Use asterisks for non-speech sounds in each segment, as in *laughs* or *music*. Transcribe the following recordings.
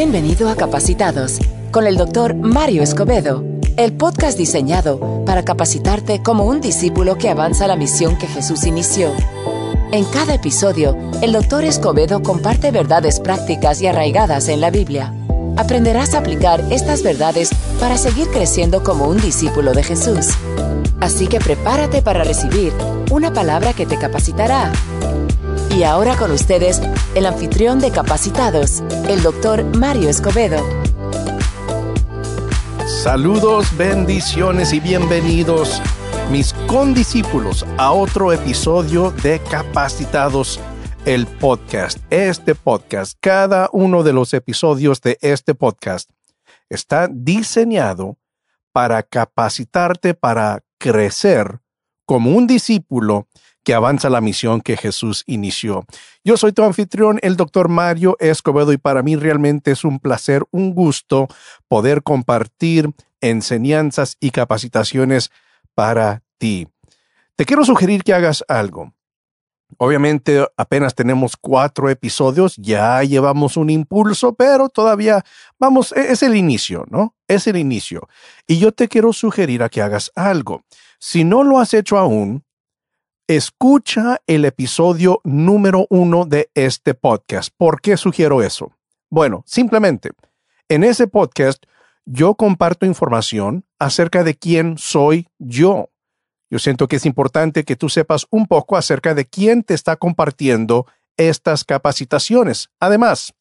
Bienvenido a Capacitados con el doctor Mario Escobedo, el podcast diseñado para capacitarte como un discípulo que avanza la misión que Jesús inició. En cada episodio, el doctor Escobedo comparte verdades prácticas y arraigadas en la Biblia. Aprenderás a aplicar estas verdades para seguir creciendo como un discípulo de Jesús. Así que prepárate para recibir una palabra que te capacitará. Y ahora con ustedes, el anfitrión de Capacitados, el doctor Mario Escobedo. Saludos, bendiciones y bienvenidos, mis condiscípulos, a otro episodio de Capacitados, el podcast. Este podcast, cada uno de los episodios de este podcast está diseñado para capacitarte para crecer como un discípulo que avanza la misión que Jesús inició. Yo soy tu anfitrión, el doctor Mario Escobedo, y para mí realmente es un placer, un gusto poder compartir enseñanzas y capacitaciones para ti. Te quiero sugerir que hagas algo. Obviamente apenas tenemos cuatro episodios, ya llevamos un impulso, pero todavía vamos, e-, es el inicio, ¿no? Es el inicio. Y yo te quiero sugerir a que hagas algo. Si no lo has hecho aún, escucha el episodio número uno de este podcast. ¿Por qué sugiero eso? Bueno, simplemente, en ese podcast yo comparto información acerca de quién soy yo. Yo siento que es importante que tú sepas un poco acerca de quién te está compartiendo estas capacitaciones. Además,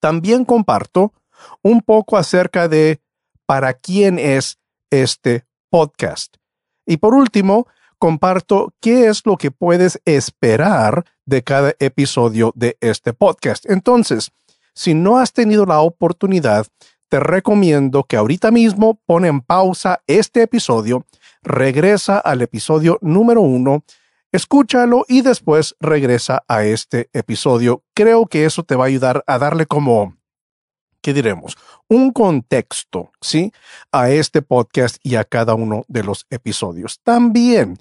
también comparto un poco acerca de para quién es este podcast. Y por último, comparto qué es lo que puedes esperar de cada episodio de este podcast. Entonces, si no has tenido la oportunidad, te recomiendo que ahorita mismo pon en pausa este episodio, regresa al episodio número uno, escúchalo y después regresa a este episodio. Creo que eso te va a ayudar a darle como, ¿qué diremos? Un contexto, ¿sí? A este podcast y a cada uno de los episodios. También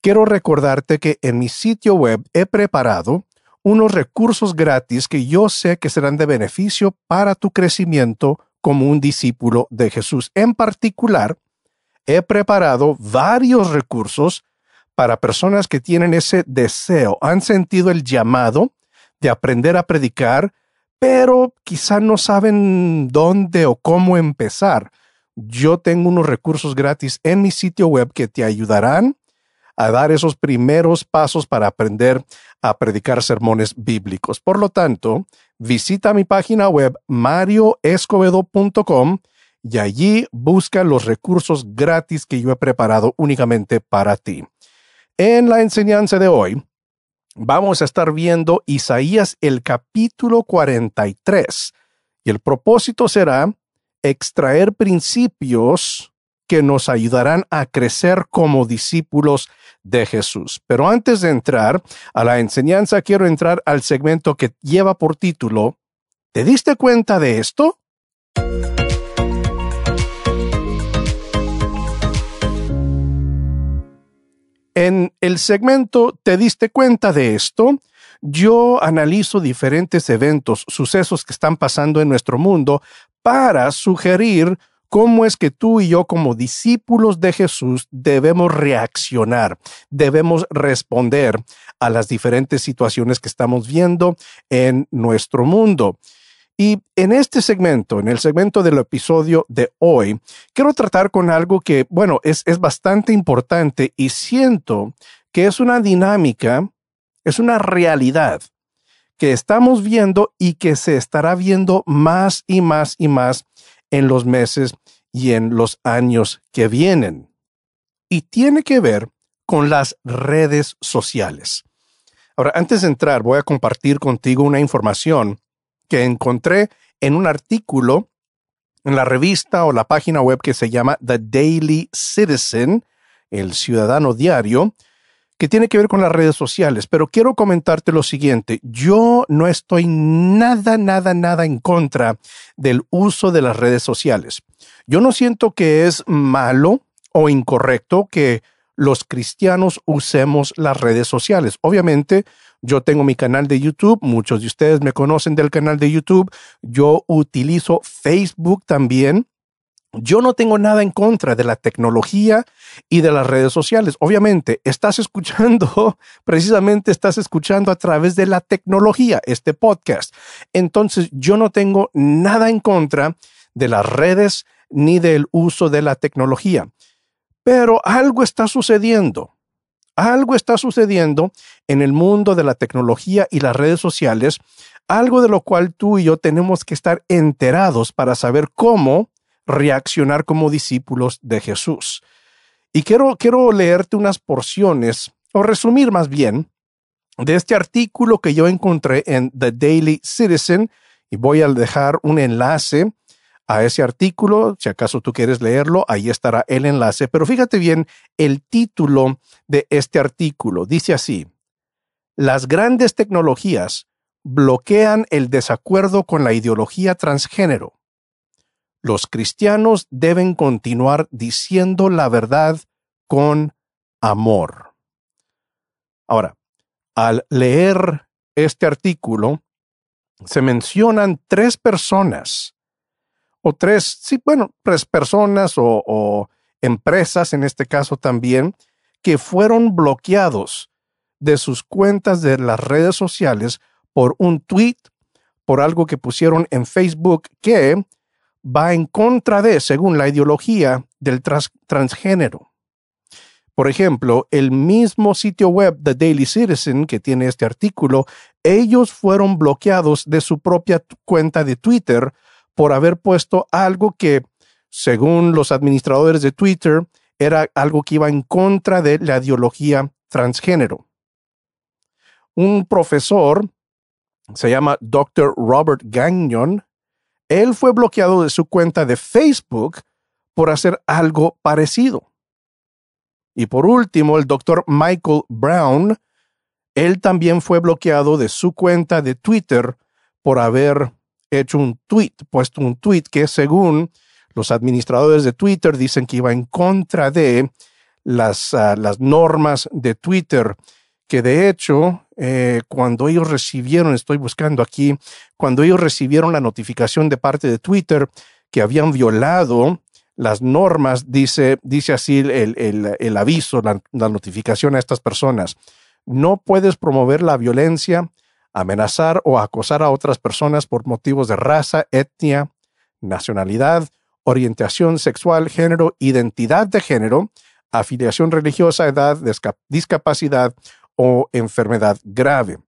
quiero recordarte que en mi sitio web he preparado unos recursos gratis que yo sé que serán de beneficio para tu crecimiento como un discípulo de Jesús. En particular, he preparado varios recursos para personas que tienen ese deseo, han sentido el llamado de aprender a predicar, pero quizá no saben dónde o cómo empezar. Yo tengo unos recursos gratis en mi sitio web que te ayudarán a dar esos primeros pasos para aprender a predicar sermones bíblicos. Por lo tanto, visita mi página web marioescobedo.com y allí busca los recursos gratis que yo he preparado únicamente para ti. En la enseñanza de hoy, vamos a estar viendo Isaías el capítulo 43 y el propósito será extraer principios que nos ayudarán a crecer como discípulos de Jesús. Pero antes de entrar a la enseñanza, quiero entrar al segmento que lleva por título ¿Te diste cuenta de esto? En el segmento ¿Te diste cuenta de esto? Yo analizo diferentes eventos, sucesos que están pasando en nuestro mundo para sugerir cómo es que tú y yo como discípulos de Jesús debemos reaccionar, debemos responder a las diferentes situaciones que estamos viendo en nuestro mundo. Y en este segmento, en el segmento del episodio de hoy, quiero tratar con algo que, bueno, es, es bastante importante y siento que es una dinámica, es una realidad que estamos viendo y que se estará viendo más y más y más en los meses y en los años que vienen. Y tiene que ver con las redes sociales. Ahora, antes de entrar, voy a compartir contigo una información que encontré en un artículo en la revista o la página web que se llama The Daily Citizen, el ciudadano diario, que tiene que ver con las redes sociales, pero quiero comentarte lo siguiente. Yo no estoy nada, nada, nada en contra del uso de las redes sociales. Yo no siento que es malo o incorrecto que los cristianos usemos las redes sociales. Obviamente, Yo tengo mi canal de YouTube, muchos de ustedes me conocen del canal de YouTube. Yo utilizo Facebook también. Yo no tengo nada en contra de la tecnología y de las redes sociales. Obviamente, estás *laughs* escuchando, precisamente estás escuchando a través de la tecnología este podcast. Entonces, yo no tengo nada en contra de las redes ni del uso de la tecnología. Pero algo está sucediendo. Algo está sucediendo en el mundo de la tecnología y las redes sociales, algo de lo cual tú y yo tenemos que estar enterados para saber cómo reaccionar como discípulos de Jesús. Y quiero, quiero leerte unas porciones, o resumir más bien, de este artículo que yo encontré en The Daily Citizen, y voy a dejar un enlace a ese artículo, si acaso tú quieres leerlo, ahí estará el enlace, pero fíjate bien el título de este artículo, dice así, las grandes tecnologías bloquean el desacuerdo con la ideología transgénero. Los cristianos deben continuar diciendo la verdad con amor. Ahora, al leer este artículo, se mencionan tres personas, tres, sí, bueno, tres personas o, o empresas en este caso también, que fueron bloqueados de sus cuentas de las redes sociales por un tweet, por algo que pusieron en Facebook que va en contra de, según la ideología del transgénero. Por ejemplo, el mismo sitio web The Daily Citizen que tiene este artículo, ellos fueron bloqueados de su propia cuenta de Twitter por haber puesto algo que, según los administradores de Twitter, era algo que iba en contra de la ideología transgénero. Un profesor, se llama Dr. Robert Gagnon, él fue bloqueado de su cuenta de Facebook por hacer algo parecido. Y por último, el doctor Michael Brown, él también fue bloqueado de su cuenta de Twitter por haber hecho un tweet, puesto un tweet que según los administradores de Twitter dicen que iba en contra de las, ah, las normas de Twitter que de hecho, eh, cuando ellos recibieron, estoy buscando aquí, cuando ellos recibieron la notificación de parte de Twitter que habían violado las normas, dice, dice así el, aviso, la, la notificación a estas personas. No puedes promover la violencia, amenazar o acosar a otras personas por motivos de raza, etnia, nacionalidad, orientación sexual, género, identidad de género, afiliación religiosa, edad, discapacidad o enfermedad grave.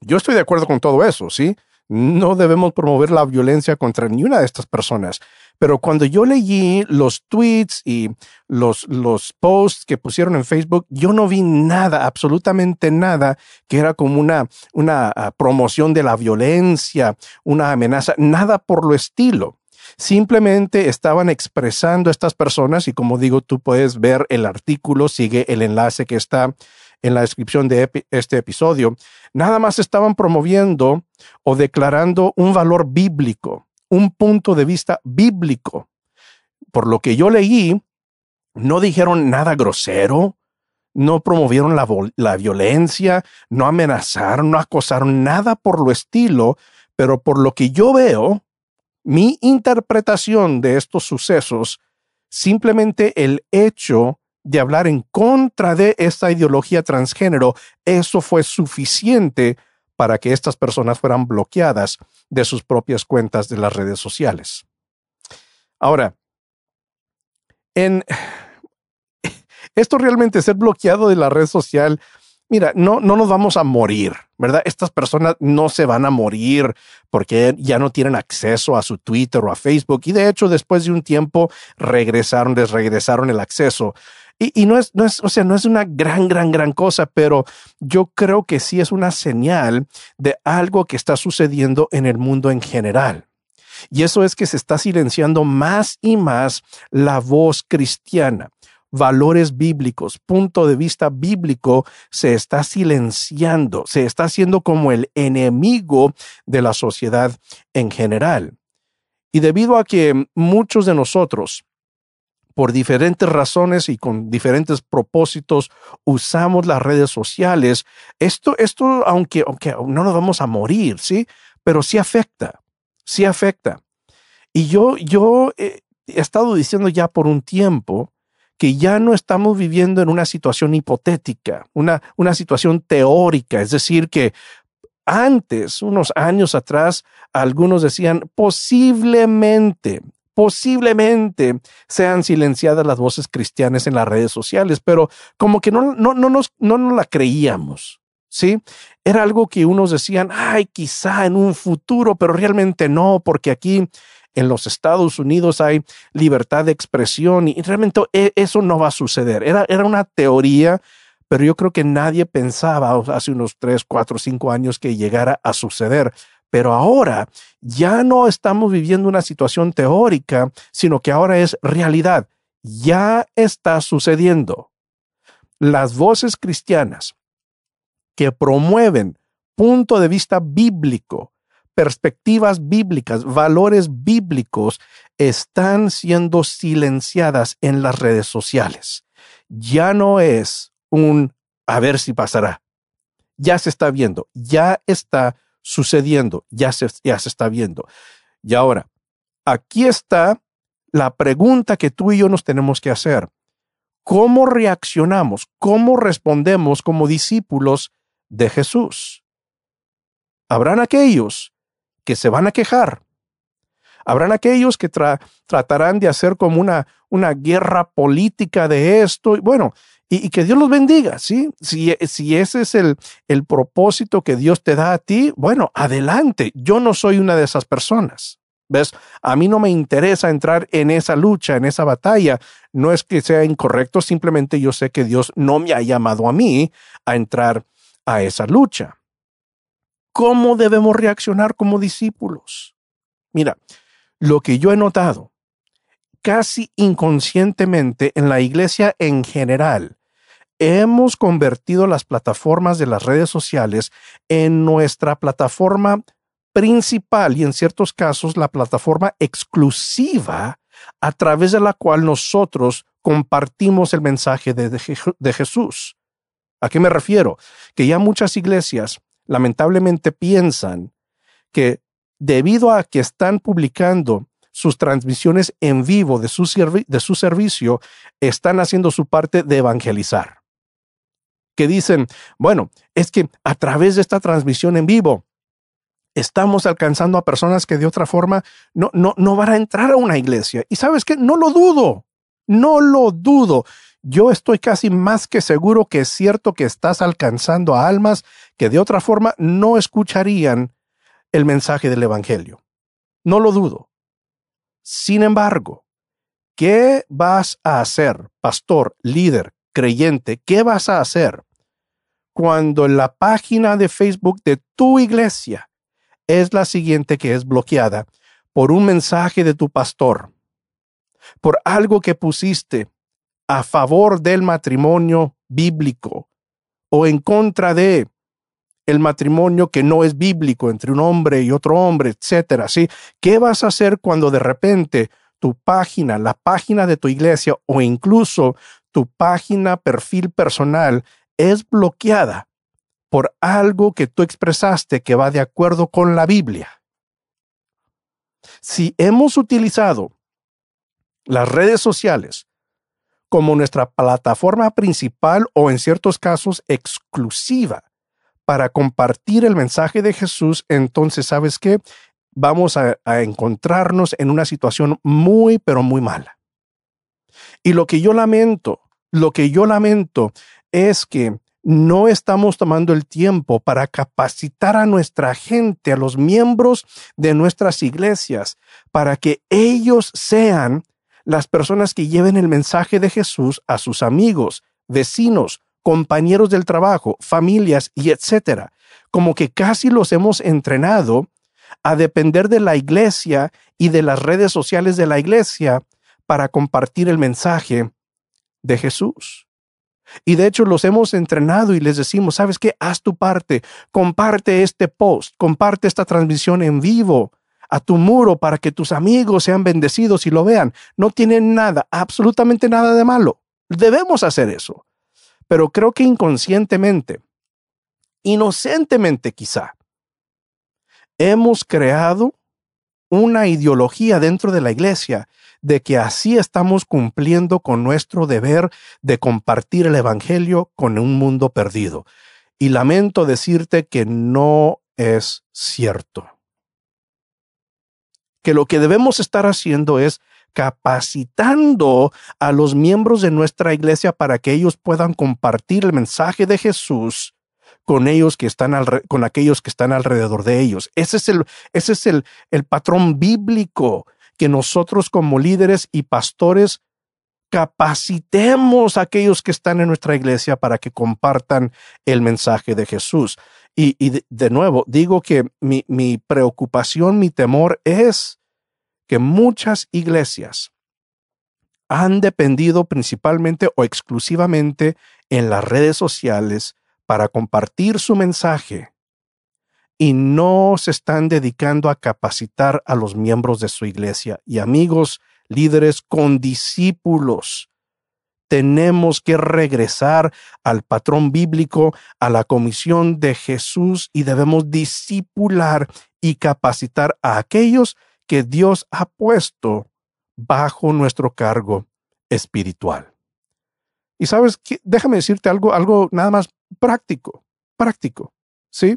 Yo estoy de acuerdo con todo eso, ¿sí? No debemos promover la violencia contra ninguna de estas personas. Pero cuando yo leí los tweets y los, los posts que pusieron en Facebook, yo no vi nada, absolutamente nada, que era como una, una ah, promoción de la violencia, una amenaza, nada por lo estilo. Simplemente estaban expresando estas personas y como digo, tú puedes ver el artículo, sigue el enlace que está en la descripción de este episodio, nada más estaban promoviendo o declarando un valor bíblico, un punto de vista bíblico. Por lo que yo leí, no dijeron nada grosero, no promovieron la, la, violencia, no amenazaron, no acosaron, nada por lo estilo, pero por lo que yo veo, mi interpretación de estos sucesos, simplemente el hecho de hablar en contra de esta ideología transgénero, eso fue suficiente para que estas personas fueran bloqueadas de sus propias cuentas de las redes sociales. Ahora, en *sighs* esto realmente ser bloqueado de la red social, mira, no, no nos vamos a morir, ¿verdad? Estas personas no se van a morir porque ya no tienen acceso a su Twitter o a Facebook y de hecho después de un tiempo regresaron, les regresaron el acceso. Y, no, es, no es, o sea, no es una gran, gran, gran cosa, pero yo creo que sí es una señal de algo que está sucediendo en el mundo en general. Y eso es que se está silenciando más y más la voz cristiana. Valores bíblicos, punto de vista bíblico se está silenciando, se está haciendo como el enemigo de la sociedad en general. Y debido a que muchos de nosotros por diferentes razones y con diferentes propósitos usamos las redes sociales. Esto, esto, aunque, aunque no nos vamos a morir, ¿sí? Pero sí afecta, sí afecta. Y yo, yo he estado diciendo ya por un tiempo que ya no estamos viviendo en una situación hipotética, una, una situación teórica, es decir, que antes, unos años atrás, algunos decían posiblemente, posiblemente sean silenciadas las voces cristianas en las redes sociales, pero como que no, no, no, nos, no la creíamos. ¿Sí? Era algo que unos decían, ay, quizá en un futuro, pero realmente no, porque aquí en los Estados Unidos hay libertad de expresión y realmente e, eso no va a suceder. Era, era una teoría, pero yo creo que nadie pensaba hace unos tres, cuatro, cinco años que llegara a suceder. Pero ahora ya no estamos viviendo una situación teórica, sino que ahora es realidad. Ya está sucediendo. Las voces cristianas que promueven punto de vista bíblico, perspectivas bíblicas, valores bíblicos están siendo silenciadas en las redes sociales. Ya no es un a ver si pasará. Ya se está viendo, ya está sucediendo, ya se, ya se está viendo. Y ahora, aquí está la pregunta que tú y yo nos tenemos que hacer. ¿Cómo reaccionamos? ¿Cómo respondemos como discípulos de Jesús? Habrán aquellos que se van a quejar. Habrán aquellos que tratarán de hacer como una, una guerra política de esto. Bueno, y, que Dios los bendiga, ¿sí? Si, si ese es el, el propósito que Dios te da a ti, bueno, adelante. Yo no soy una de esas personas. ¿Ves? A mí no me interesa entrar en esa lucha, en esa batalla. No es que sea incorrecto, simplemente yo sé que Dios no me ha llamado a mí a entrar a esa lucha. ¿Cómo debemos reaccionar como discípulos? Mira, lo que yo he notado casi inconscientemente en la iglesia en general, hemos convertido las plataformas de las redes sociales en nuestra plataforma principal y en ciertos casos la plataforma exclusiva a través de la cual nosotros compartimos el mensaje de, Jesús. ¿A qué me refiero? Que ya muchas iglesias lamentablemente piensan que debido a que están publicando sus transmisiones en vivo de su, de su servicio, están haciendo su parte de evangelizar. Que dicen, bueno, es que a través de esta transmisión en vivo, estamos alcanzando a personas que de otra forma no, no, no van a entrar a una iglesia. Y sabes que no lo dudo, no lo dudo. Yo estoy casi más que seguro que es cierto que estás alcanzando a almas que de otra forma no escucharían el mensaje del Evangelio. No lo dudo. Sin embargo, ¿qué vas a hacer, pastor, líder, creyente? ¿Qué vas a hacer cuando la página de Facebook de tu iglesia es la siguiente que es bloqueada por un mensaje de tu pastor, por algo que pusiste a favor del matrimonio bíblico o en contra de el matrimonio que no es bíblico entre un hombre y otro hombre, etcétera, ¿sí? ¿Qué vas a hacer cuando de repente tu página, la página de tu iglesia o incluso tu página perfil personal es bloqueada por algo que tú expresaste que va de acuerdo con la Biblia? Si hemos utilizado las redes sociales como nuestra plataforma principal o en ciertos casos exclusiva para compartir el mensaje de Jesús, entonces, ¿sabes qué? Vamos a, encontrarnos en una situación muy, pero muy mala. Y lo que yo lamento, lo que yo lamento es que no estamos tomando el tiempo para capacitar a nuestra gente, a los miembros de nuestras iglesias, para que ellos sean las personas que lleven el mensaje de Jesús a sus amigos, vecinos, compañeros del trabajo, familias y etcétera. Como que casi los hemos entrenado a depender de la iglesia y de las redes sociales de la iglesia para compartir el mensaje de Jesús. Y de hecho los hemos entrenado y les decimos, ¿sabes qué? Haz tu parte, comparte este post, comparte esta transmisión en vivo, a tu muro para que tus amigos sean bendecidos y lo vean. No tiene nada, absolutamente nada de malo. Debemos hacer eso. Pero creo que inconscientemente, inocentemente quizá, hemos creado una ideología dentro de la iglesia de que así estamos cumpliendo con nuestro deber de compartir el Evangelio con un mundo perdido. Y lamento decirte que no es cierto. Que lo que debemos estar haciendo es capacitando a los miembros de nuestra iglesia para que ellos puedan compartir el mensaje de Jesús con ellos que están con aquellos que están alrededor de ellos. Ese es el, ese es el, el patrón bíblico que nosotros como líderes y pastores capacitemos a aquellos que están en nuestra iglesia para que compartan el mensaje de Jesús. Y, de, nuevo, digo que mi, mi preocupación, mi temor es que muchas iglesias han dependido principalmente o exclusivamente en las redes sociales para compartir su mensaje y no se están dedicando a capacitar a los miembros de su iglesia y amigos, líderes con discípulos. Tenemos que regresar al patrón bíblico, a la comisión de Jesús y debemos discipular y capacitar a aquellos que Dios ha puesto bajo nuestro cargo espiritual. Y sabes, déjame decirte algo, algo nada más práctico, práctico, ¿sí?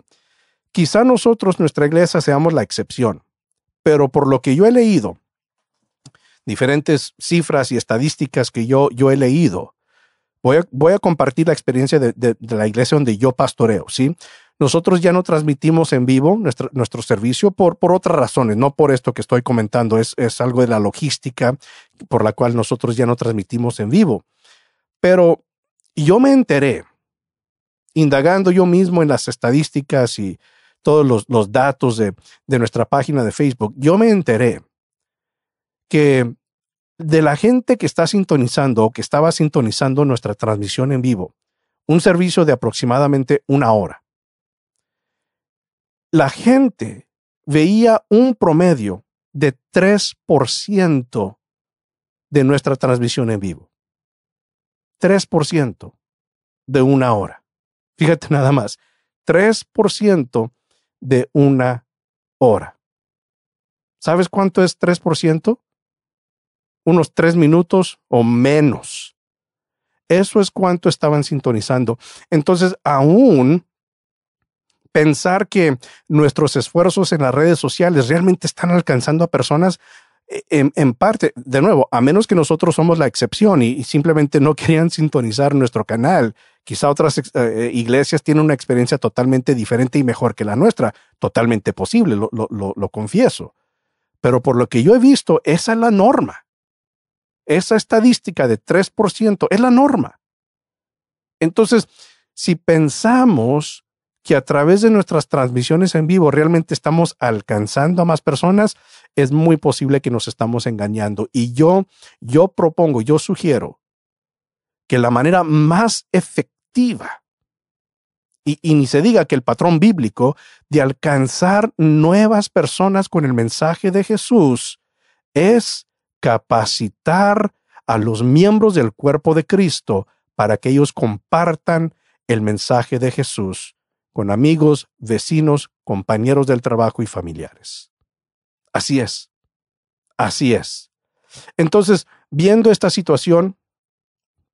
Quizá nosotros, nuestra iglesia, seamos la excepción, pero por lo que yo he leído, diferentes cifras y estadísticas que yo, yo he leído, voy a, voy a compartir la experiencia de, la iglesia donde yo pastoreo, ¿sí? Nosotros ya no transmitimos en vivo nuestro, nuestro servicio por, por otras razones, no por esto que estoy comentando, es, es algo de la logística por la cual nosotros ya no transmitimos en vivo. Pero yo me enteré indagando yo mismo en las estadísticas y todos los, datos de, de nuestra página de Facebook, yo me enteré que de la gente que está sintonizando o que estaba sintonizando nuestra transmisión en vivo, un servicio de aproximadamente una hora, la gente veía un promedio de 3% de nuestra transmisión en vivo. 3% de una hora. Fíjate nada más, 3% de una hora. ¿Sabes cuánto es 3%? Unos tres minutos o menos. Eso es cuánto estaban sintonizando. Entonces, aún pensar que nuestros esfuerzos en las redes sociales realmente están alcanzando a personas e, en, parte, de nuevo, a menos que nosotros somos la excepción y, simplemente no *laughs* querían sintonizar nuestro canal, quizá otras eh, eh, iglesias tienen una experiencia totalmente diferente y mejor que la nuestra, totalmente posible, lo, confieso. Pero por lo que yo he visto, esa es la norma. Esa estadística de 3% es la norma. Entonces, si pensamos que a través de nuestras transmisiones en vivo realmente estamos alcanzando a más personas, es muy posible que nos estamos engañando. Y yo, yo propongo, yo sugiero que la manera más efectiva, y, y ni se diga que el patrón bíblico de alcanzar nuevas personas con el mensaje de Jesús, es capacitar a los miembros del cuerpo de Cristo para que ellos compartan el mensaje de Jesús con amigos, vecinos, compañeros del trabajo y familiares. Así es. Así es. Entonces, viendo esta situación,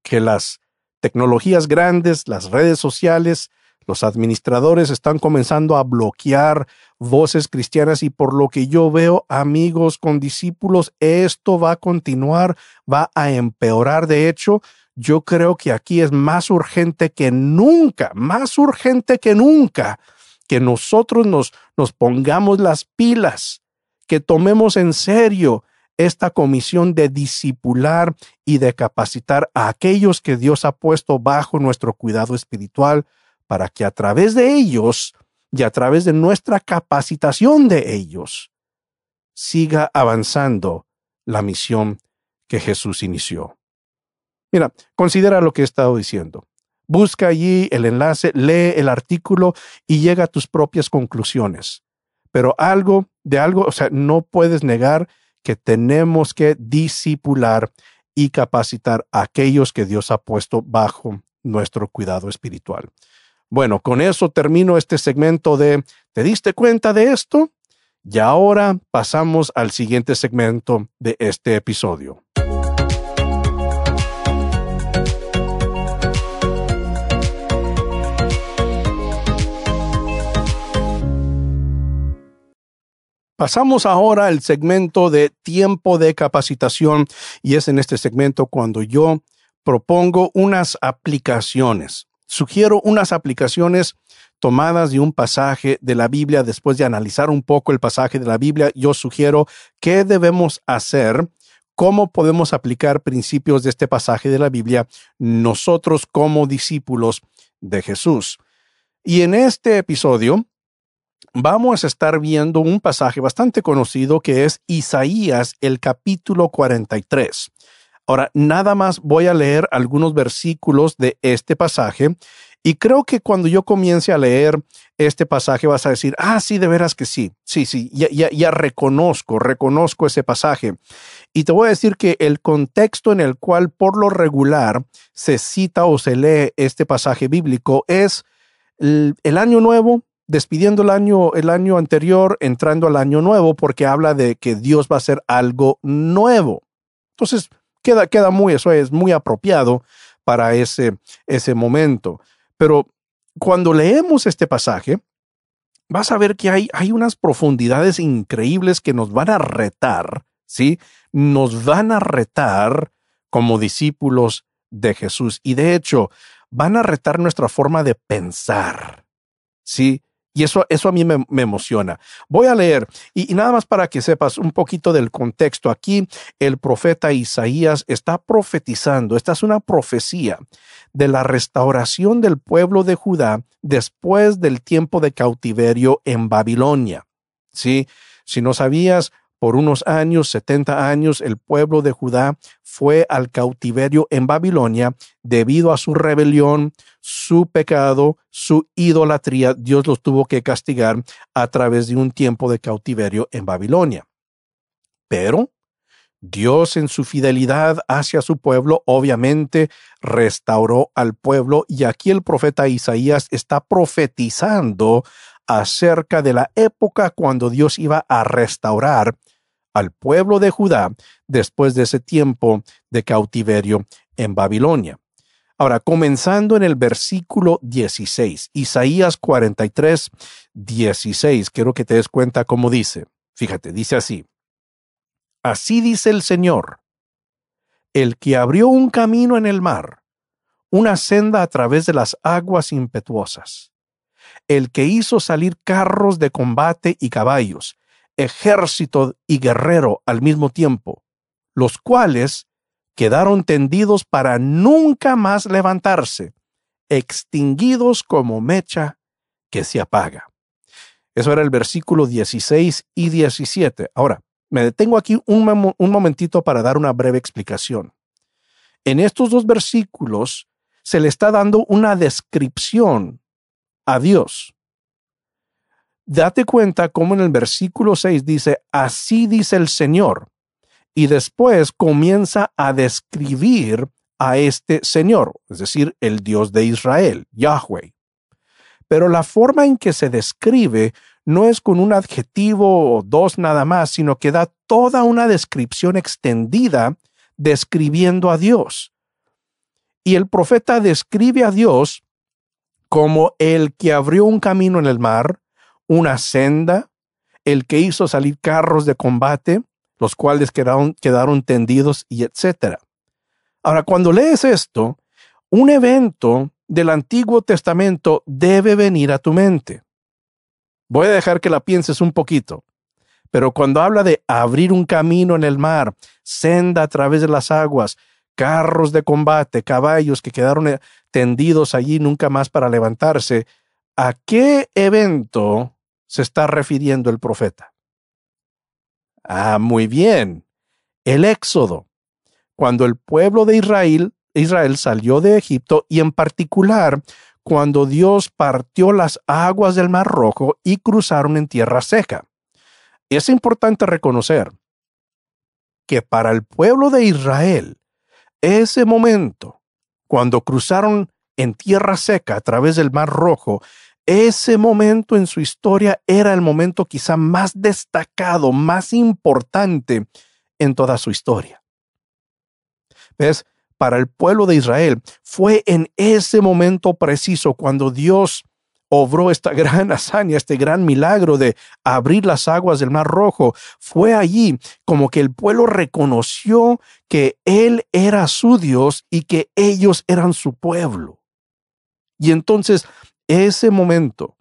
que las tecnologías grandes, las redes sociales, los administradores están comenzando a bloquear voces cristianas y por lo que yo veo, amigos con discípulos, esto va a continuar, va a empeorar. De hecho, yo creo que aquí es más urgente que nunca, más urgente que nunca, que nosotros nos, nos pongamos las pilas, que tomemos en serio esta comisión de discipular y de capacitar a aquellos que Dios ha puesto bajo nuestro cuidado espiritual para que a través de ellos y a través de nuestra capacitación de ellos siga avanzando la misión que Jesús inició. Mira, considera lo que he estado diciendo. Busca allí el enlace, lee el artículo y llega a tus propias conclusiones. Pero algo de algo, o sea, no puedes negar que tenemos que disipular y capacitar a aquellos que Dios ha puesto bajo nuestro cuidado espiritual. Bueno, con eso termino este segmento de ¿te diste cuenta de esto? Y ahora pasamos al siguiente segmento de este episodio. Pasamos ahora al segmento de tiempo de capacitación y es en este segmento cuando yo propongo unas aplicaciones. Sugiero unas aplicaciones tomadas de un pasaje de la Biblia. Después de analizar un poco el pasaje de la Biblia, yo sugiero qué debemos hacer, cómo podemos aplicar principios de este pasaje de la Biblia nosotros como discípulos de Jesús. Y en este episodio vamos a estar viendo un pasaje bastante conocido que es Isaías, el capítulo 43. Ahora, nada más voy a leer algunos versículos de este pasaje y creo que cuando yo comience a leer este pasaje vas a decir, ah, sí, de veras que sí, sí, sí, ya, ya, reconozco, reconozco ese pasaje. Y te voy a decir que el contexto en el cual por lo regular se cita o se lee este pasaje bíblico es el año nuevo, despidiendo el año, el año anterior, entrando al año nuevo, porque habla de que Dios va a hacer algo nuevo. Entonces, queda, queda muy, eso es muy apropiado para ese, ese momento. Pero cuando leemos este pasaje, vas a ver que hay, hay unas profundidades increíbles que nos van a retar, ¿sí? Nos van a retar como discípulos de Jesús. Y de hecho, van a retar nuestra forma de pensar, ¿sí? Y eso, eso a mí me, emociona. Voy a leer, y, y, nada más para que sepas un poquito del contexto. Aquí el profeta Isaías está profetizando, esta es una profecía de la restauración del pueblo de Judá después del tiempo de cautiverio en Babilonia. ¿Sí? Si no sabías, por unos años, 70 años, el pueblo de Judá fue al cautiverio en Babilonia debido a su rebelión, su pecado, su idolatría. Dios los tuvo que castigar a través de un tiempo de cautiverio en Babilonia. Pero Dios en su fidelidad hacia su pueblo obviamente restauró al pueblo y aquí el profeta Isaías está profetizando acerca de la época cuando Dios iba a restaurar al pueblo de Judá después de ese tiempo de cautiverio en Babilonia. Ahora, comenzando en el versículo 16, Isaías 43, 16, quiero que te des cuenta cómo dice. Fíjate, dice así. Así dice el Señor, el que abrió un camino en el mar, una senda a través de las aguas impetuosas, el que hizo salir carros de combate y caballos, ejército y guerrero al mismo tiempo, los cuales quedaron tendidos para nunca más levantarse, extinguidos como mecha que se apaga. Eso era el versículo 16 y 17. Ahora, me detengo aquí un, un momentito para dar una breve explicación. En estos dos versículos se le está dando una descripción a Dios. Date cuenta cómo en el versículo 6 dice, así dice el Señor. Y después comienza a describir a este Señor, es decir, el Dios de Israel, Yahweh. Pero la forma en que se describe no es con un adjetivo o dos nada más, sino que da toda una descripción extendida describiendo a Dios. Y el profeta describe a Dios como el que abrió un camino en el mar, una senda, el que hizo salir carros de combate, los cuales quedaron, quedaron tendidos y etcétera. Ahora, cuando lees esto, un evento del Antiguo Testamento debe venir a tu mente. Voy a dejar que la pienses un poquito. Pero cuando habla de abrir un camino en el mar, senda a través de las aguas, carros de combate, caballos que quedaron eh, tendidos allí nunca más para levantarse, ¿a qué evento se está refiriendo el profeta? Ah, muy bien. El éxodo. Cuando el pueblo de Israel, Israel salió de Egipto y en particular cuando Dios partió las aguas del Mar Rojo y cruzaron en tierra seca. es importante reconocer que para el pueblo de Israel, ese momento, cuando cruzaron en tierra seca a través del Mar Rojo, ese momento en su historia era el momento quizá más destacado, más importante en toda su historia. ¿Ves? Para el pueblo de Israel fue en ese momento preciso cuando Dios obró esta *laughs* gran hazaña, este gran milagro de abrir las aguas del Mar Rojo. Fue allí como que el pueblo reconoció que Él era su Dios y que ellos eran su pueblo. Y entonces ese momento,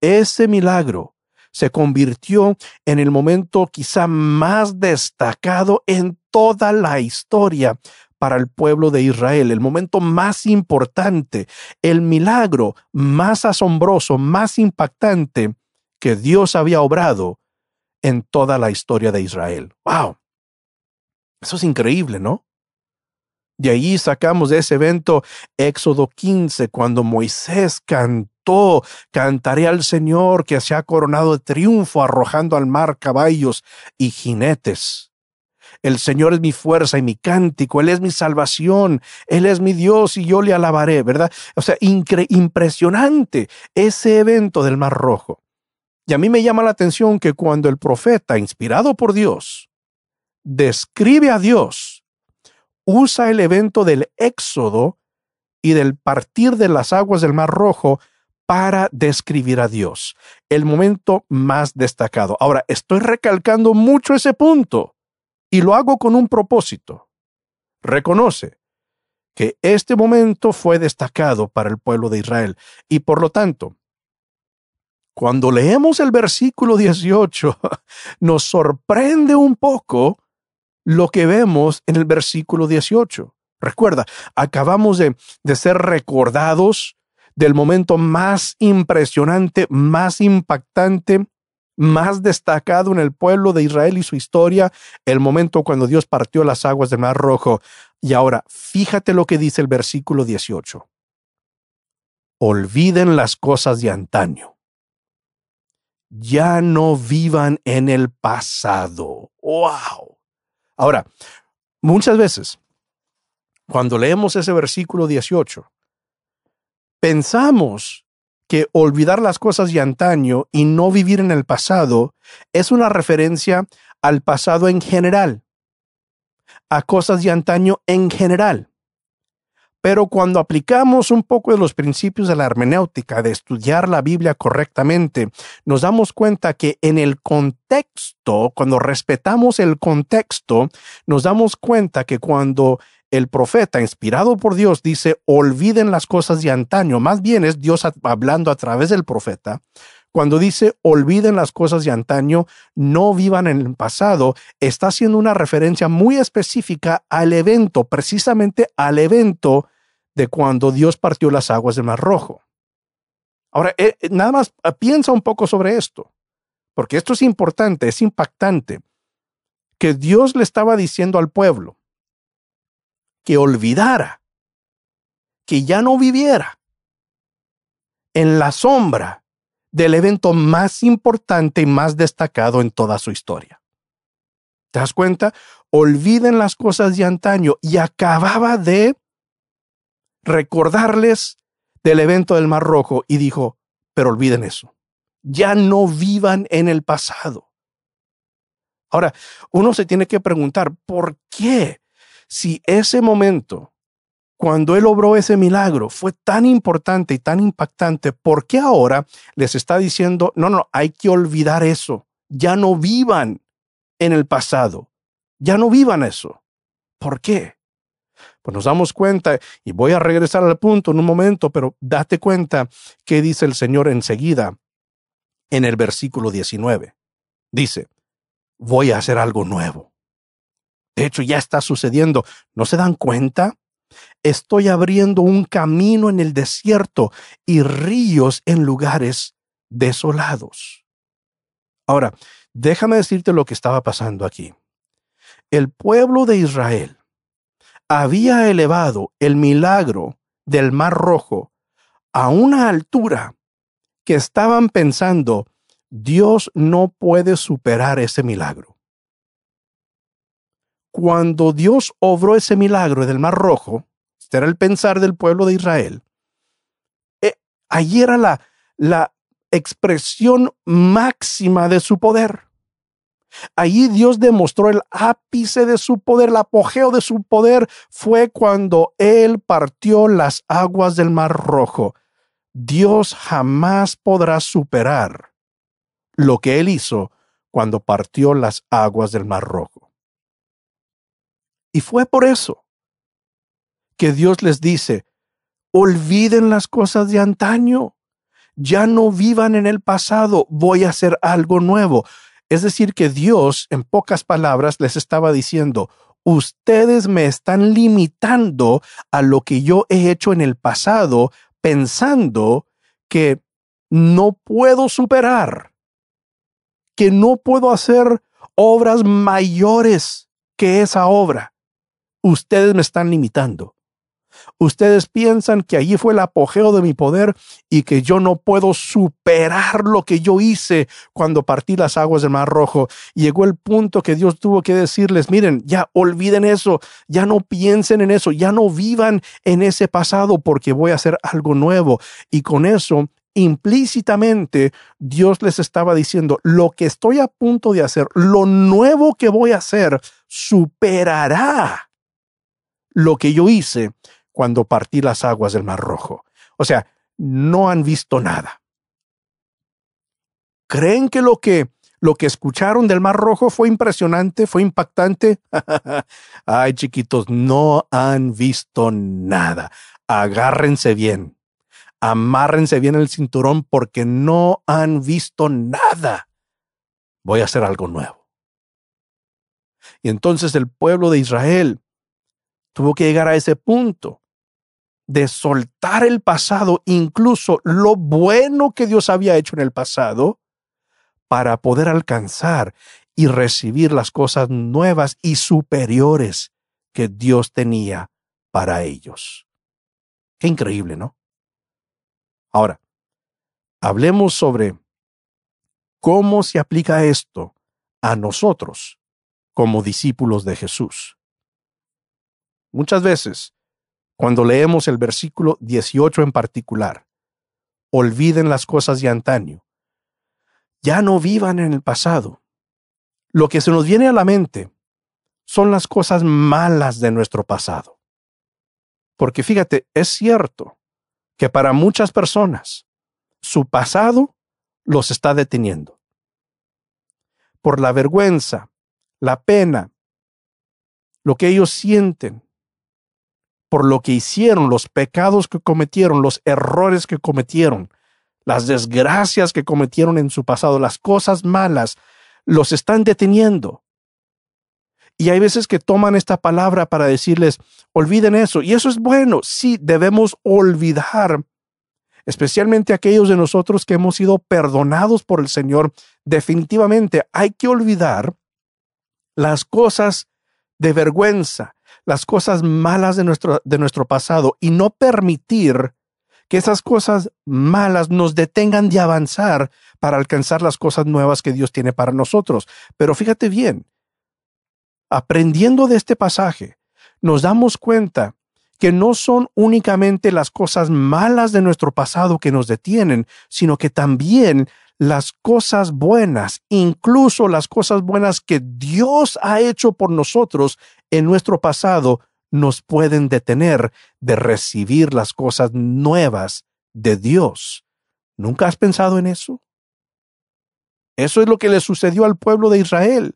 ese milagro, se convirtió en el momento quizá más destacado en toda la historia para el pueblo de Israel, el momento más importante, el milagro más asombroso, más impactante que Dios había obrado en toda la historia de Israel. ¡Wow! Eso es increíble, ¿no? De ahí sacamos de ese evento Éxodo 15, cuando Moisés cantó, cantaré al Señor que se ha coronado de triunfo arrojando al mar caballos y jinetes. El Señor es mi fuerza y mi cántico, Él es mi salvación, Él es mi Dios y yo le alabaré, ¿verdad? O sea, impresionante ese evento del Mar Rojo. Y a mí me llama la atención que cuando el profeta, inspirado por Dios, describe a Dios, usa el evento del éxodo y del partir de las aguas del Mar Rojo para describir a Dios, el momento más destacado. Ahora, estoy recalcando mucho ese punto y lo hago con un propósito. Reconoce que este momento fue destacado para el pueblo de Israel y por lo tanto, cuando leemos el versículo 18, *laughs* nos sorprende un poco lo que vemos en el versículo 18. Recuerda, acabamos de, de ser recordados del momento más impresionante, más impactante, más destacado en el pueblo de Israel y su historia, el momento cuando Dios partió las aguas del Mar Rojo. Y ahora, fíjate lo que dice el versículo 18. Olviden las cosas de antaño. Ya no vivan en el pasado. ¡Wow! Ahora, muchas veces, cuando leemos ese versículo 18, pensamos que olvidar las cosas de antaño y no vivir en el pasado es una referencia al pasado en general, a cosas de antaño en general. Pero cuando aplicamos un poco de los principios de la hermenéutica, de estudiar la Biblia correctamente, nos damos cuenta que en el contexto, cuando respetamos el contexto, nos damos cuenta que cuando el profeta, inspirado por Dios, dice, olviden las cosas de antaño, más bien es Dios hablando a través del profeta, cuando dice olviden las cosas de antaño, no vivan en el pasado, está haciendo una referencia muy específica al evento, precisamente al evento de cuando Dios partió las aguas del Mar Rojo. Ahora, eh, eh, nada más ah, piensa un poco sobre esto, porque esto es importante, es impactante, que Dios le estaba diciendo al pueblo que olvidara, que ya no viviera en la sombra del evento más importante y más destacado en toda su historia. ¿Te das cuenta? Olviden las cosas de antaño y acababa de recordarles del evento del Mar Rojo y dijo, pero olviden eso. Ya no vivan en el pasado. Ahora, uno se tiene que preguntar, ¿por qué? Si ese momento cuando Él obró ese milagro fue tan importante y tan impactante, ¿por qué ahora les está diciendo, no, no, hay que olvidar eso? Ya no vivan en el pasado, ya no vivan eso. ¿Por qué? Pues nos damos cuenta, y voy a regresar al punto en un momento, pero date cuenta qué dice el Señor enseguida en el versículo 19. Dice, voy a hacer algo nuevo. De hecho, ya está sucediendo. ¿No se dan cuenta? Estoy abriendo un camino en el desierto y ríos en lugares desolados. Ahora, déjame decirte lo que estaba pasando aquí. El pueblo de Israel había elevado el milagro del Mar Rojo a una altura que estaban pensando, Dios no puede superar ese milagro. Cuando Dios obró ese milagro del Mar Rojo, este era el pensar del pueblo de Israel, eh, allí era la, la expresión máxima de su poder. Allí Dios demostró el ápice de su poder, el apogeo de su poder fue cuando Él partió las aguas del Mar Rojo. Dios jamás podrá superar lo que Él hizo cuando partió las aguas del Mar Rojo. Y fue por eso que Dios les dice, olviden las cosas de antaño, ya no vivan en el pasado, voy a hacer algo nuevo. Es decir, que Dios, en pocas palabras, les estaba diciendo, ustedes me están limitando a lo que yo he hecho en el pasado, pensando que no puedo superar, que no puedo hacer obras mayores que esa obra. Ustedes me están limitando. Ustedes piensan que allí fue el apogeo de mi poder y que yo no puedo superar lo que yo hice cuando partí las aguas del Mar Rojo. Llegó el punto que Dios tuvo que decirles, miren, ya olviden eso, ya no piensen en eso, ya no vivan en ese pasado porque voy a hacer algo nuevo. Y con eso implícitamente Dios les estaba diciendo, lo que estoy a punto de hacer, lo nuevo que voy a hacer, superará lo que yo hice cuando partí las aguas del Mar Rojo. O sea, no han visto nada. ¿Creen que lo que lo que escucharon del Mar Rojo fue impresionante, fue impactante? *laughs* Ay, chiquitos, no han visto nada. Agárrense bien. Amárrense bien el cinturón porque no han visto nada. Voy a hacer algo nuevo. Y entonces el pueblo de Israel tuvo que llegar a ese punto de soltar el pasado, incluso lo bueno que Dios había hecho en el pasado, para poder alcanzar y recibir las cosas nuevas y superiores que Dios tenía para ellos. Qué increíble, ¿no? Ahora, hablemos sobre cómo se aplica esto a nosotros como discípulos de Jesús. Muchas veces cuando leemos el versículo 18 en particular. Olviden las cosas de antaño. Ya no vivan en el pasado. Lo que se nos viene a la mente son las cosas malas de nuestro pasado. Porque fíjate, es cierto que para muchas personas su pasado los está deteniendo. Por la vergüenza, la pena, lo que ellos sienten, por lo que hicieron, los pecados que cometieron, los errores que cometieron, las desgracias que cometieron en su pasado, las cosas malas, los están deteniendo. Y hay veces que toman esta palabra para decirles, olviden eso. Y eso es bueno. Sí, debemos olvidar, especialmente aquellos de nosotros que hemos sido perdonados por el Señor. Definitivamente hay que olvidar las cosas de vergüenza, las cosas malas de nuestro, de nuestro pasado y no permitir que esas cosas malas nos detengan de avanzar para alcanzar las cosas nuevas que Dios tiene para nosotros. Pero fíjate bien, aprendiendo de este pasaje, nos damos cuenta que no son únicamente las cosas malas de nuestro pasado que nos detienen, sino que también las cosas buenas, incluso las cosas buenas que Dios ha hecho por nosotros en nuestro pasado, nos pueden detener de recibir las cosas nuevas de Dios. ¿Nunca has pensado en eso? Eso es lo que le sucedió al pueblo de Israel.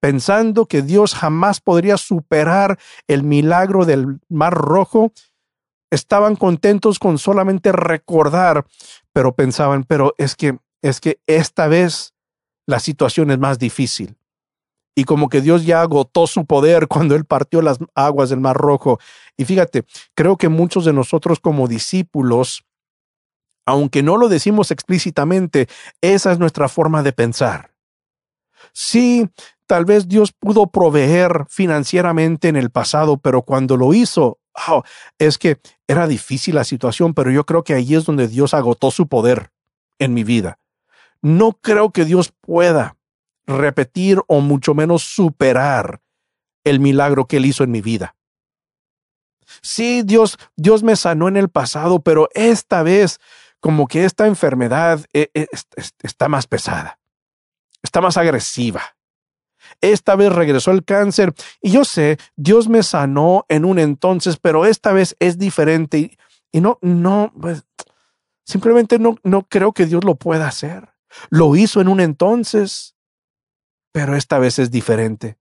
Pensando que Dios jamás podría superar el milagro del Mar Rojo, estaban contentos con solamente recordar, pero pensaban, pero es que es que esta vez la situación es más difícil. Y como que Dios ya agotó su poder *laughs* cuando Él partió las aguas del Mar Rojo. Y fíjate, creo que muchos de nosotros como discípulos, aunque no lo decimos explícitamente, esa es nuestra forma de pensar. Sí, tal vez Dios pudo proveer financieramente en el pasado, pero cuando lo hizo, es que era difícil la situación, pero yo creo que ahí es donde Dios agotó su poder en mi vida. no creo que Dios pueda repetir o mucho menos superar el milagro que Él hizo en mi vida. Sí, Dios, Dios me sanó en el pasado, pero esta vez como que esta enfermedad eh, eh, está más pesada, está más agresiva. Esta vez regresó el cáncer y yo sé, Dios me sanó en un entonces, pero esta vez es diferente y, no, no, pues, simplemente no, no creo que Dios lo pueda hacer. Lo hizo en un entonces, pero esta vez es diferente.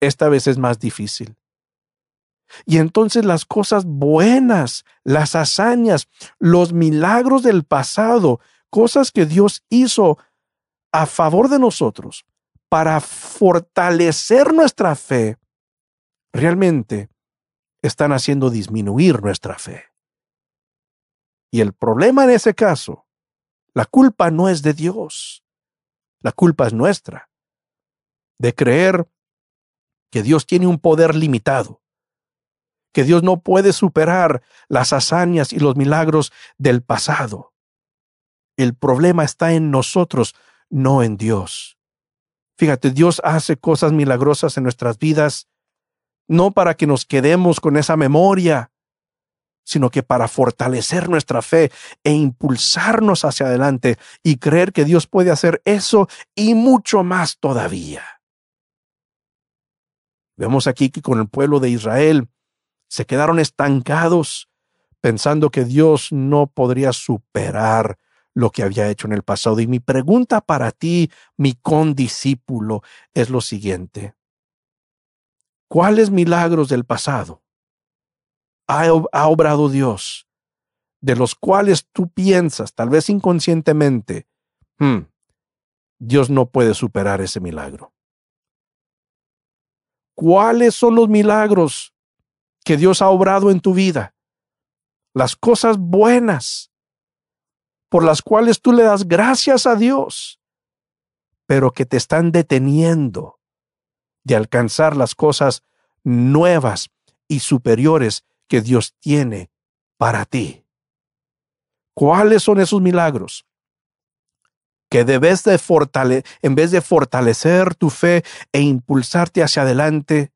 Esta vez es más difícil. Y entonces las cosas buenas, las hazañas, los milagros del pasado, cosas que Dios hizo a favor de nosotros para fortalecer nuestra fe, realmente están haciendo disminuir nuestra fe. Y el problema en ese caso, la culpa no es de Dios, la culpa es nuestra, de creer que Dios tiene un poder limitado, que Dios no puede superar las hazañas y los milagros del pasado. El problema está en nosotros, no en Dios. Fíjate, Dios hace cosas milagrosas en nuestras vidas, no para que nos quedemos con esa memoria, sino que para fortalecer nuestra fe e impulsarnos hacia adelante y creer que Dios puede hacer eso y mucho más todavía. Vemos aquí que con el pueblo de Israel se quedaron estancados pensando que Dios no podría superar lo que había hecho en el pasado. Y mi pregunta para ti, mi condiscípulo, es lo siguiente. ¿Cuáles milagros del pasado ha, obrado Dios, de los cuales tú piensas, tal vez inconscientemente, hmm, Dios no puede superar ese milagro? ¿Cuáles son los milagros que Dios ha obrado en tu vida, las cosas buenas por las cuales tú le das gracias a Dios, pero que te están deteniendo de alcanzar las cosas nuevas y superiores que Dios tiene para ti. ¿Cuáles son esos milagros? Que debes de fortalecer, en vez de fortalecer tu fe e impulsarte hacia adelante,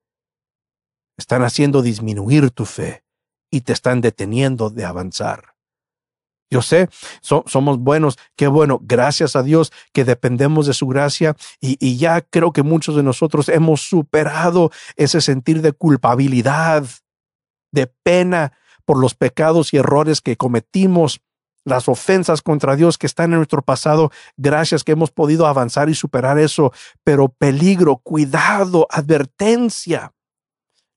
están haciendo disminuir tu fe y te están deteniendo de avanzar. Yo sé, somos buenos, qué bueno, gracias a Dios que dependemos de su gracia y, y ya creo que muchos de nosotros hemos superado ese sentir de culpabilidad, de pena por los pecados y errores que cometimos, las ofensas contra Dios que están en nuestro pasado, gracias que hemos podido avanzar y superar eso, pero peligro, cuidado, advertencia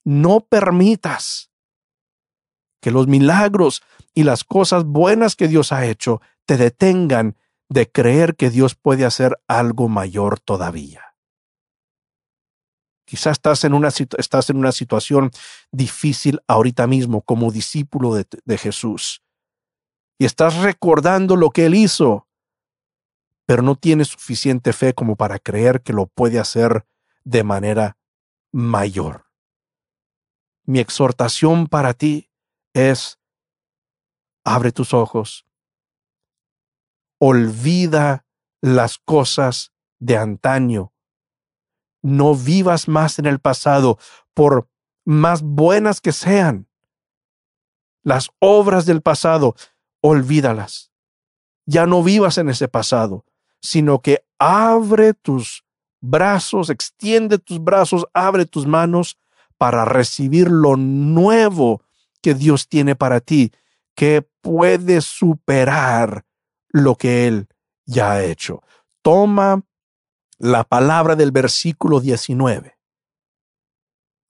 no permitas que los milagros y las cosas buenas que Dios ha hecho te detengan de creer que Dios puede hacer algo mayor todavía. Quizás estás en una, estás en una situación difícil ahorita mismo como discípulo de, de Jesús y estás recordando lo que Él hizo, pero no tienes suficiente fe como para creer que lo puede hacer de manera mayor mi exhortación para ti es, abre tus ojos, olvida las cosas de antaño, no vivas más en el pasado, por más buenas que sean. Las obras del pasado, olvídalas. Ya no vivas en ese pasado, sino que abre tus brazos, extiende tus brazos, abre tus manos para recibir lo nuevo que Dios tiene para ti, que puede superar lo que Él ya ha hecho. Toma la palabra del versículo 19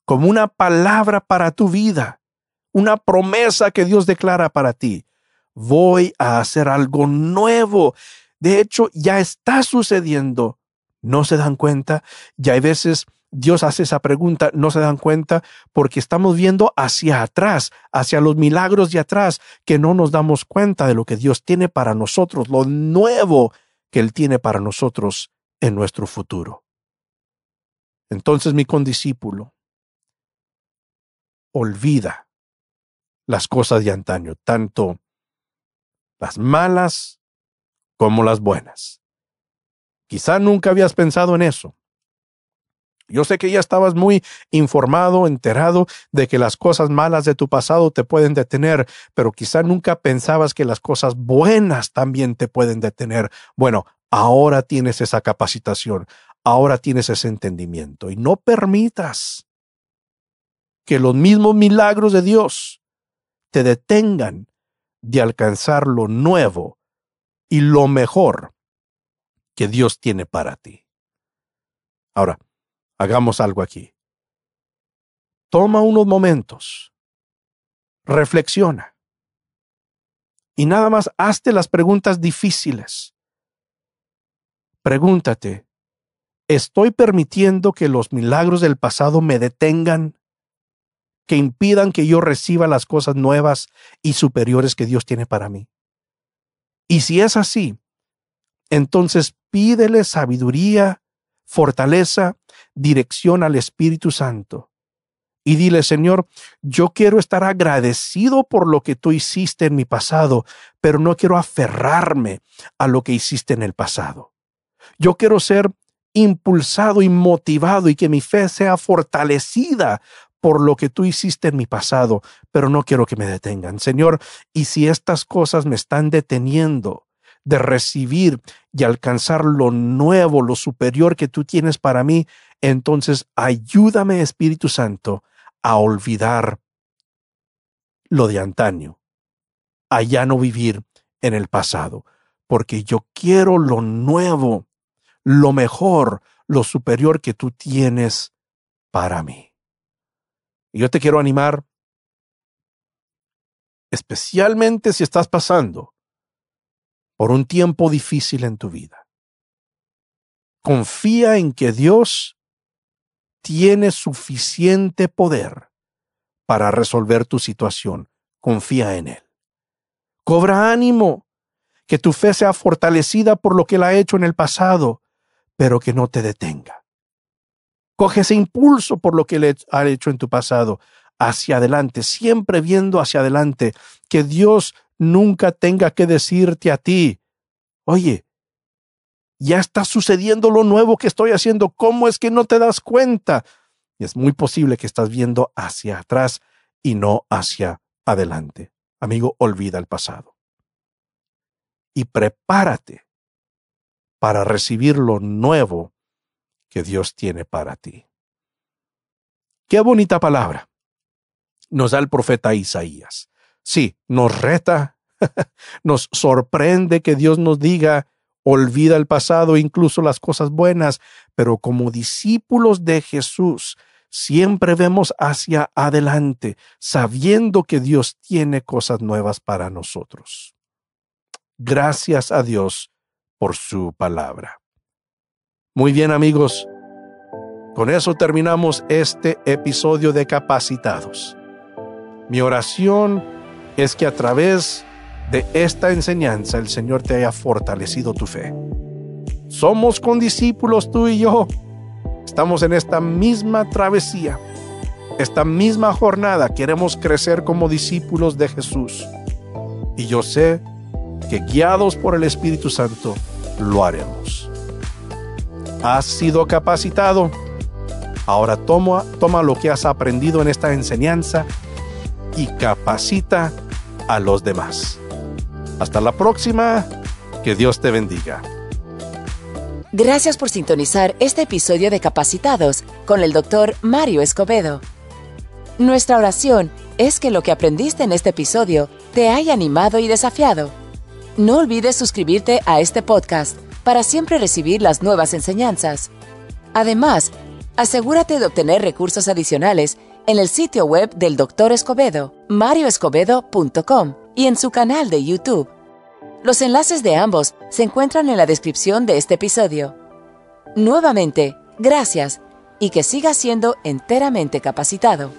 como una palabra para tu vida, una promesa que Dios declara para ti. Voy a hacer algo nuevo. De hecho, ya está sucediendo. ¿No se dan cuenta? Ya hay veces Dios hace esa pregunta, no se dan cuenta porque estamos viendo hacia atrás, hacia los milagros de atrás, que no nos damos cuenta de lo que Dios tiene para nosotros, lo nuevo que Él tiene para nosotros en nuestro futuro. Entonces, mi condiscípulo, olvida las cosas de antaño, tanto las malas como las buenas. Quizá nunca habías pensado en eso. Yo sé que ya estabas muy informado, enterado de que las cosas malas de tu pasado te pueden detener, pero quizá nunca pensabas que las cosas buenas también te pueden detener. Bueno, ahora tienes esa capacitación, ahora tienes ese entendimiento y no permitas que los mismos milagros de Dios te detengan de alcanzar lo nuevo y lo mejor que Dios tiene para ti. Ahora, hagamos algo aquí. Toma unos momentos, reflexiona y nada más hazte las preguntas difíciles. Pregúntate, ¿estoy permitiendo que los milagros del pasado me detengan? ¿Que impidan que yo reciba las cosas nuevas y superiores que Dios tiene para mí? Y si es así, entonces pídele sabiduría, fortaleza dirección al Espíritu Santo. Y dile, Señor, yo quiero estar agradecido por lo que tú hiciste en mi pasado, pero no quiero aferrarme a lo que hiciste en el pasado. Yo quiero ser impulsado y motivado y que mi fe sea fortalecida por lo que tú hiciste en mi pasado, pero no quiero que me detengan. Señor, y si estas cosas me están deteniendo de recibir y alcanzar lo nuevo, lo superior que tú tienes para mí, entonces ayúdame, Espíritu Santo, a olvidar lo de antaño, a ya no vivir en el pasado, porque yo quiero lo nuevo, lo mejor, lo superior que tú tienes para mí. Y yo te quiero animar, especialmente si estás pasando por un tiempo difícil en tu vida. Confía en que Dios tiene suficiente poder para resolver tu situación. Confía en Él. Cobra ánimo, que tu fe sea fortalecida por lo que Él ha hecho en el pasado, pero que no te detenga. Coge ese impulso por lo que Él ha hecho en tu pasado, hacia adelante, siempre viendo hacia adelante, que Dios nunca tenga que decirte a ti, oye, ya está sucediendo lo nuevo que estoy haciendo, ¿cómo es que no te das cuenta? Y es muy posible que estás viendo hacia atrás y no hacia adelante. Amigo, olvida el pasado. Y prepárate para recibir lo nuevo que Dios tiene para ti. Qué bonita palabra nos da el profeta Isaías. Sí, nos reta, *laughs* nos sorprende que Dios nos diga, olvida el pasado, incluso las cosas buenas, pero como discípulos de Jesús, siempre vemos hacia adelante, sabiendo que Dios tiene cosas nuevas para nosotros. Gracias a Dios por su palabra. Muy bien amigos, con eso terminamos este episodio de Capacitados. Mi oración es que a través de esta enseñanza el Señor te haya fortalecido tu fe. Somos condiscípulos tú y yo. Estamos en esta misma travesía, esta misma jornada. Queremos crecer como discípulos de Jesús. Y yo sé que guiados por el Espíritu Santo lo haremos. Has sido capacitado. Ahora toma, toma lo que has aprendido en esta enseñanza y capacita a los demás. Hasta la próxima. Que Dios te bendiga. Gracias por sintonizar este episodio de Capacitados con el doctor Mario Escobedo. Nuestra oración es que lo que aprendiste en este episodio te haya animado y desafiado. No olvides suscribirte a este podcast para siempre recibir las nuevas enseñanzas. Además, asegúrate de obtener recursos adicionales en el sitio web del Dr. Escobedo, marioescobedo.com y en su canal de YouTube. Los enlaces de ambos se encuentran en la descripción de este episodio. Nuevamente, gracias y que siga siendo enteramente capacitado.